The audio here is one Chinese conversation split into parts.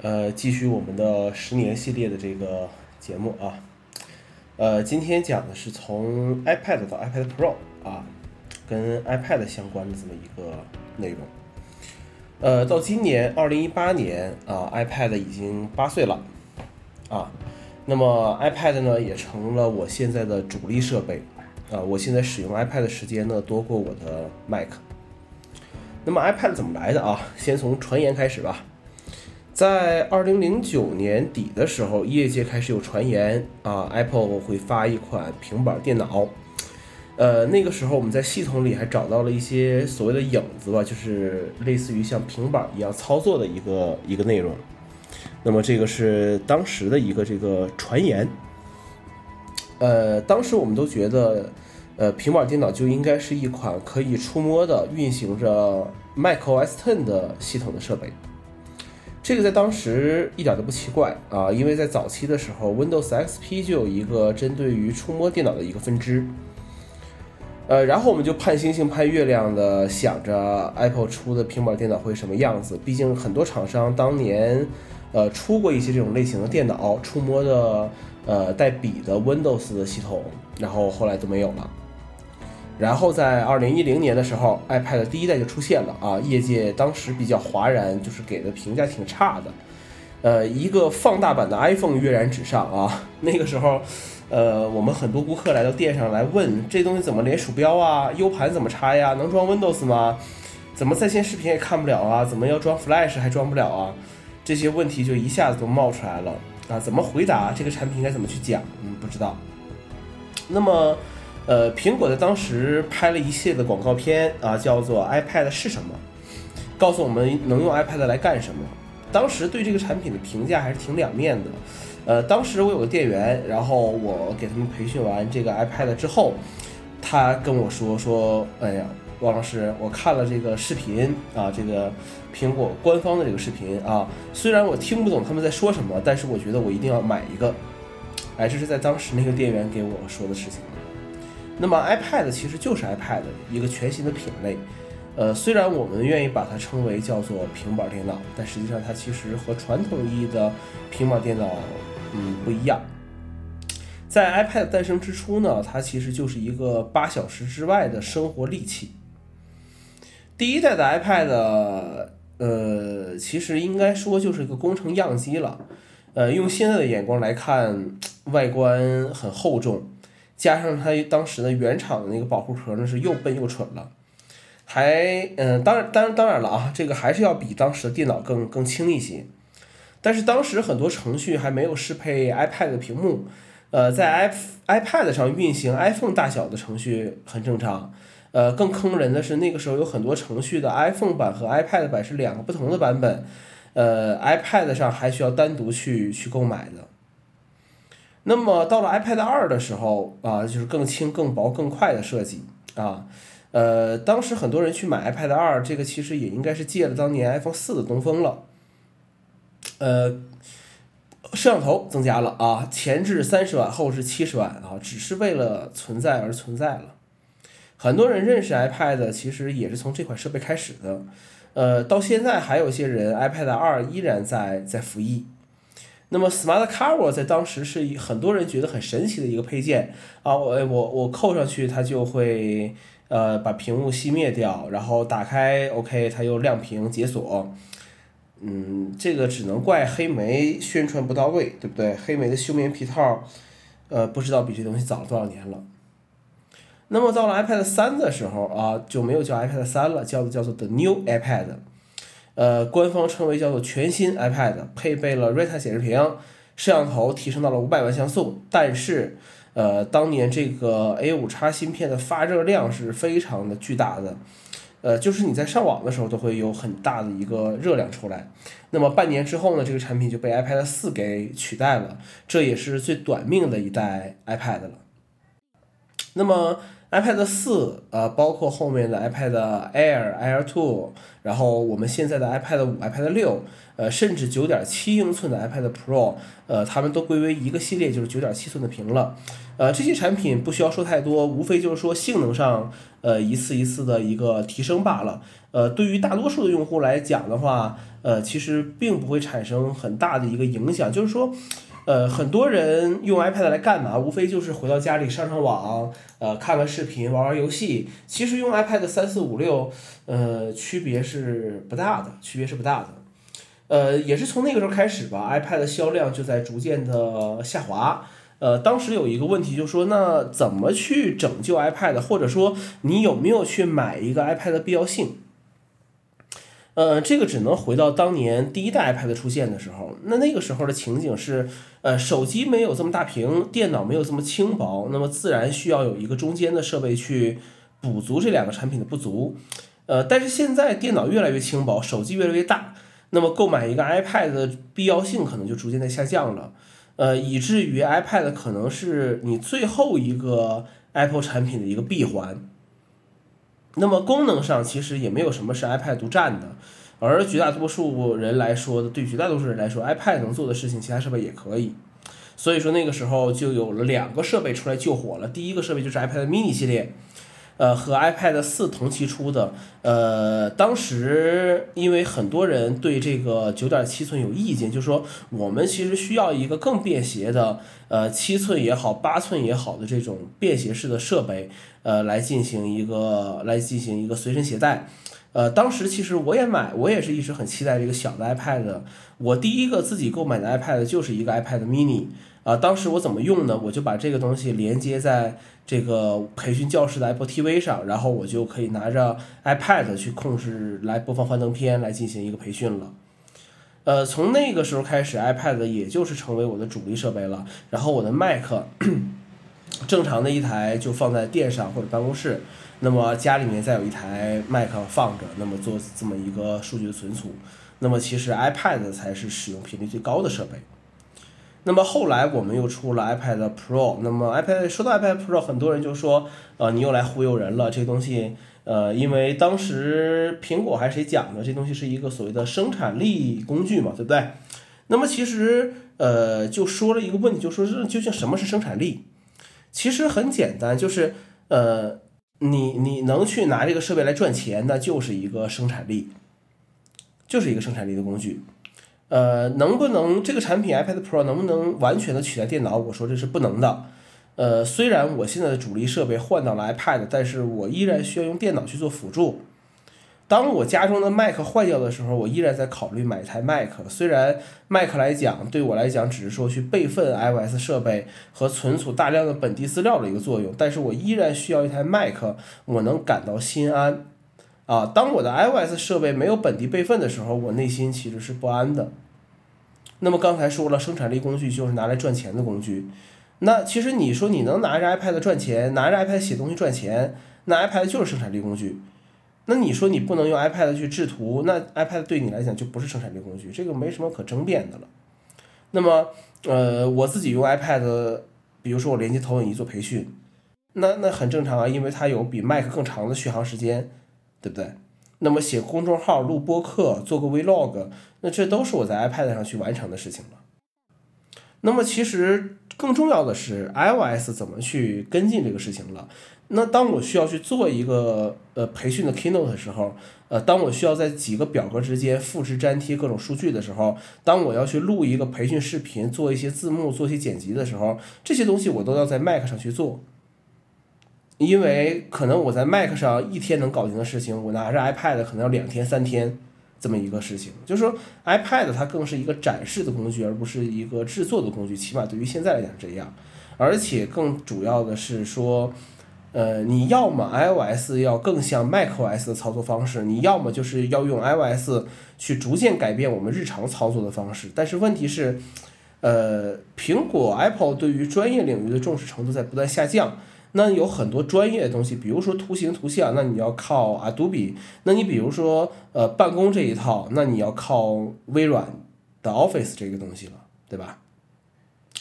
呃，继续我们的十年系列的这个节目啊，呃，今天讲的是从 iPad 到 iPad Pro 啊，跟 iPad 相关的这么一个内容。呃，到今年二零一八年啊，iPad 已经八岁了啊，那么 iPad 呢也成了我现在的主力设备啊，我现在使用 iPad 的时间呢多过我的 Mac。那么 iPad 怎么来的啊？先从传言开始吧。在二零零九年底的时候，业界开始有传言啊，Apple 会发一款平板电脑。呃，那个时候我们在系统里还找到了一些所谓的影子吧，就是类似于像平板一样操作的一个一个内容。那么这个是当时的一个这个传言。呃，当时我们都觉得，呃，平板电脑就应该是一款可以触摸的、运行着 macOS Ten 的系统的设备。这个在当时一点都不奇怪啊，因为在早期的时候，Windows XP 就有一个针对于触摸电脑的一个分支。呃，然后我们就盼星星盼月亮的想着 Apple 出的平板电脑会什么样子。毕竟很多厂商当年，呃，出过一些这种类型的电脑，触摸的呃带笔的 Windows 的系统，然后后来都没有了。然后在二零一零年的时候，iPad 第一代就出现了啊，业界当时比较哗然，就是给的评价挺差的。呃，一个放大版的 iPhone 跃然纸上啊。那个时候，呃，我们很多顾客来到店上来问，这东西怎么连鼠标啊、U 盘怎么插呀？能装 Windows 吗？怎么在线视频也看不了啊？怎么要装 Flash 还装不了啊？这些问题就一下子都冒出来了啊！怎么回答这个产品应该怎么去讲？嗯，不知道。那么。呃，苹果在当时拍了一系列的广告片啊，叫做 iPad 是什么，告诉我们能用 iPad 来干什么。当时对这个产品的评价还是挺两面的。呃，当时我有个店员，然后我给他们培训完这个 iPad 之后，他跟我说说，哎呀，王老师，我看了这个视频啊，这个苹果官方的这个视频啊，虽然我听不懂他们在说什么，但是我觉得我一定要买一个。哎，这是在当时那个店员给我说的事情。那么 iPad 其实就是 iPad 一个全新的品类，呃，虽然我们愿意把它称为叫做平板电脑，但实际上它其实和传统意义的平板电脑，嗯，不一样。在 iPad 诞生之初呢，它其实就是一个八小时之外的生活利器。第一代的 iPad，呃，其实应该说就是一个工程样机了，呃，用现在的眼光来看，外观很厚重。加上它当时的原厂的那个保护壳呢，是又笨又蠢了，还嗯，当然当然当然了啊，这个还是要比当时的电脑更更轻一些。但是当时很多程序还没有适配 iPad 的屏幕，呃，在 i iPad 上运行 iPhone 大小的程序很正常。呃，更坑人的是那个时候有很多程序的 iPhone 版和 iPad 版是两个不同的版本，呃，iPad 上还需要单独去去购买的。那么到了 iPad 二的时候啊，就是更轻、更薄、更快的设计啊。呃，当时很多人去买 iPad 二，这个其实也应该是借了当年 iPhone 四的东风了。呃，摄像头增加了啊，前置三十万，后置七十万啊，只是为了存在而存在了。很多人认识 iPad，其实也是从这款设备开始的。呃，到现在还有些人 iPad 二依然在在服役。那么，Smart Cover 在当时是很多人觉得很神奇的一个配件啊！我我我扣上去，它就会呃把屏幕熄灭掉，然后打开 OK，它又亮屏解锁。嗯，这个只能怪黑莓宣传不到位，对不对？黑莓的休眠皮套，呃，不知道比这东西早了多少年了。那么到了 iPad 三的时候啊，就没有叫 iPad 三了，叫的叫做 The New iPad。呃，官方称为叫做全新 iPad，配备了 Retina 显示屏，摄像头提升到了五百万像素。但是，呃，当年这个 A 五叉芯片的发热量是非常的巨大的，呃，就是你在上网的时候都会有很大的一个热量出来。那么半年之后呢，这个产品就被 iPad 四给取代了，这也是最短命的一代 iPad 了。那么 iPad 四，呃，包括后面的 iPad Air、Air Two，然后我们现在的 iPad 五、iPad 六，呃，甚至九点七英寸的 iPad Pro，呃，它们都归为一个系列，就是九点七寸的屏了。呃，这些产品不需要说太多，无非就是说性能上，呃，一次一次的一个提升罢了。呃，对于大多数的用户来讲的话，呃，其实并不会产生很大的一个影响，就是说。呃，很多人用 iPad 来干嘛？无非就是回到家里上上网，呃，看看视频，玩玩游戏。其实用 iPad 三四五六，呃，区别是不大的，区别是不大的。呃，也是从那个时候开始吧，iPad 销量就在逐渐的下滑。呃，当时有一个问题，就说，那怎么去拯救 iPad？或者说，你有没有去买一个 iPad 的必要性？呃，这个只能回到当年第一代 iPad 出现的时候。那那个时候的情景是，呃，手机没有这么大屏，电脑没有这么轻薄，那么自然需要有一个中间的设备去补足这两个产品的不足。呃，但是现在电脑越来越轻薄，手机越来越大，那么购买一个 iPad 的必要性可能就逐渐在下降了。呃，以至于 iPad 可能是你最后一个 Apple 产品的一个闭环。那么功能上其实也没有什么是 iPad 独占的，而绝大多数人来说，对绝大多数人来说，iPad 能做的事情，其他设备也可以。所以说那个时候就有了两个设备出来救火了。第一个设备就是 iPad mini 系列。呃，和 iPad 四同期出的，呃，当时因为很多人对这个九点七寸有意见，就说我们其实需要一个更便携的，呃，七寸也好，八寸也好的这种便携式的设备，呃，来进行一个来进行一个随身携带。呃，当时其实我也买，我也是一直很期待这个小的 iPad。我第一个自己购买的 iPad 就是一个 iPad mini。啊，当时我怎么用呢？我就把这个东西连接在这个培训教室的 Apple TV 上，然后我就可以拿着 iPad 去控制来播放幻灯片来进行一个培训了。呃，从那个时候开始，iPad 也就是成为我的主力设备了。然后我的 Mac 正常的一台就放在店上或者办公室，那么家里面再有一台 Mac 放着，那么做这么一个数据的存储。那么其实 iPad 才是使用频率最高的设备。那么后来我们又出了 iPad Pro，那么 iPad 说到 iPad Pro，很多人就说，呃，你又来忽悠人了，这东西，呃，因为当时苹果还是谁讲的，这东西是一个所谓的生产力工具嘛，对不对？那么其实，呃，就说了一个问题，就说是究竟什么是生产力？其实很简单，就是，呃，你你能去拿这个设备来赚钱，那就是一个生产力，就是一个生产力的工具。呃，能不能这个产品 iPad Pro 能不能完全的取代电脑？我说这是不能的。呃，虽然我现在的主力设备换到了 iPad，但是我依然需要用电脑去做辅助。当我家中的 Mac 坏掉的时候，我依然在考虑买一台 Mac。虽然 Mac 来讲，对我来讲只是说去备份 iOS 设备和存储大量的本地资料的一个作用，但是我依然需要一台 Mac，我能感到心安。啊，当我的 iOS 设备没有本地备份的时候，我内心其实是不安的。那么刚才说了，生产力工具就是拿来赚钱的工具。那其实你说你能拿着 iPad 赚钱，拿着 iPad 写东西赚钱，那 iPad 就是生产力工具。那你说你不能用 iPad 去制图，那 iPad 对你来讲就不是生产力工具，这个没什么可争辩的了。那么，呃，我自己用 iPad，比如说我连接投影仪做培训，那那很正常啊，因为它有比 Mac 更长的续航时间。对不对？那么写公众号、录播课、做个 Vlog，那这都是我在 iPad 上去完成的事情了。那么其实更重要的是 iOS 怎么去跟进这个事情了。那当我需要去做一个呃培训的 Keynote 的时候，呃，当我需要在几个表格之间复制粘贴各种数据的时候，当我要去录一个培训视频、做一些字幕、做一些剪辑的时候，这些东西我都要在 Mac 上去做。因为可能我在 Mac 上一天能搞定的事情，我拿着 iPad 可能要两天三天这么一个事情。就是说，iPad 它更是一个展示的工具，而不是一个制作的工具。起码对于现在来讲这样。而且更主要的是说，呃，你要么 iOS 要更像 macOS 的操作方式，你要么就是要用 iOS 去逐渐改变我们日常操作的方式。但是问题是，呃，苹果 Apple 对于专业领域的重视程度在不断下降。那有很多专业的东西，比如说图形图像，那你要靠 Adobe；那你比如说呃办公这一套，那你要靠微软的 Office 这个东西了，对吧？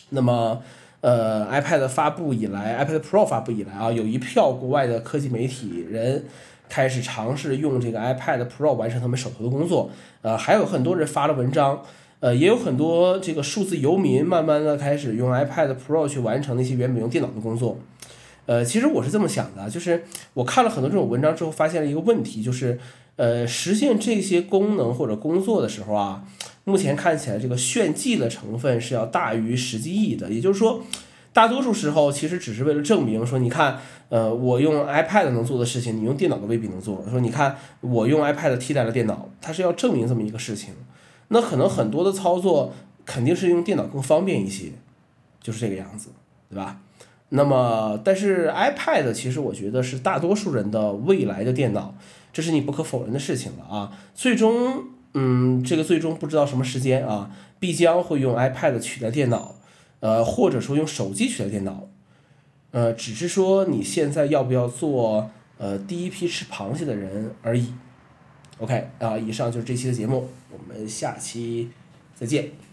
那么呃，iPad 发布以来，iPad Pro 发布以来啊，有一票国外的科技媒体人开始尝试用这个 iPad Pro 完成他们手头的工作。呃，还有很多人发了文章，呃，也有很多这个数字游民慢慢的开始用 iPad Pro 去完成那些原本用电脑的工作。呃，其实我是这么想的，就是我看了很多这种文章之后，发现了一个问题，就是呃，实现这些功能或者工作的时候啊。目前看起来，这个炫技的成分是要大于实际意义的。也就是说，大多数时候其实只是为了证明说，你看，呃，我用 iPad 能做的事情，你用电脑都未必能做。说你看，我用 iPad 替代了电脑，它是要证明这么一个事情。那可能很多的操作肯定是用电脑更方便一些，就是这个样子，对吧？那么，但是 iPad 其实我觉得是大多数人的未来的电脑，这是你不可否认的事情了啊。最终。嗯，这个最终不知道什么时间啊，必将会用 iPad 取代电脑，呃，或者说用手机取代电脑，呃，只是说你现在要不要做呃第一批吃螃蟹的人而已。OK 啊，以上就是这期的节目，我们下期再见。